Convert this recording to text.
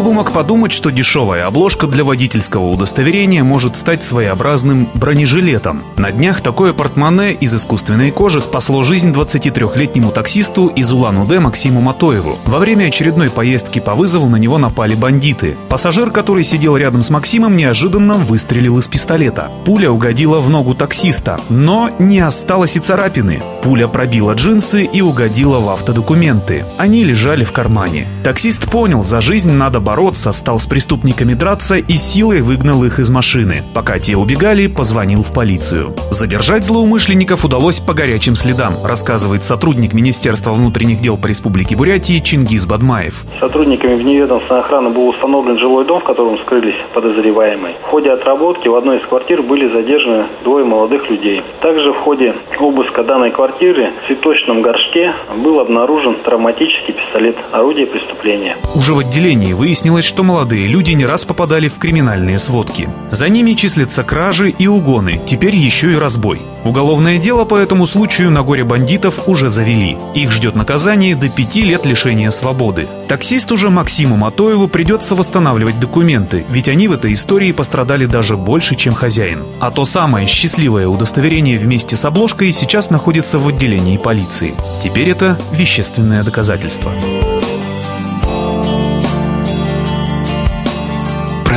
Кто бы мог подумать, что дешевая обложка для водительского удостоверения может стать своеобразным бронежилетом. На днях такое портмоне из искусственной кожи спасло жизнь 23-летнему таксисту из Улан-Удэ Максиму Матоеву. Во время очередной поездки по вызову на него напали бандиты. Пассажир, который сидел рядом с Максимом, неожиданно выстрелил из пистолета. Пуля угодила в ногу таксиста, но не осталось и царапины. Пуля пробила джинсы и угодила в автодокументы. Они лежали в кармане. Таксист понял, за жизнь надо бороться, стал с преступниками драться и силой выгнал их из машины. Пока те убегали, позвонил в полицию. Задержать злоумышленников удалось по горячим следам, рассказывает сотрудник Министерства внутренних дел по Республике Бурятии Чингиз Бадмаев. Сотрудниками вневедомственной охраны был установлен жилой дом, в котором скрылись подозреваемые. В ходе отработки в одной из квартир были задержаны двое молодых людей. Также в ходе обыска данной квартиры в цветочном горшке был обнаружен травматический пистолет, орудие преступления. Уже в отделении вы выяснилось, что молодые люди не раз попадали в криминальные сводки. За ними числятся кражи и угоны, теперь еще и разбой. Уголовное дело по этому случаю на горе бандитов уже завели. Их ждет наказание до пяти лет лишения свободы. Таксисту же Максиму Матоеву придется восстанавливать документы, ведь они в этой истории пострадали даже больше, чем хозяин. А то самое счастливое удостоверение вместе с обложкой сейчас находится в отделении полиции. Теперь это вещественное доказательство.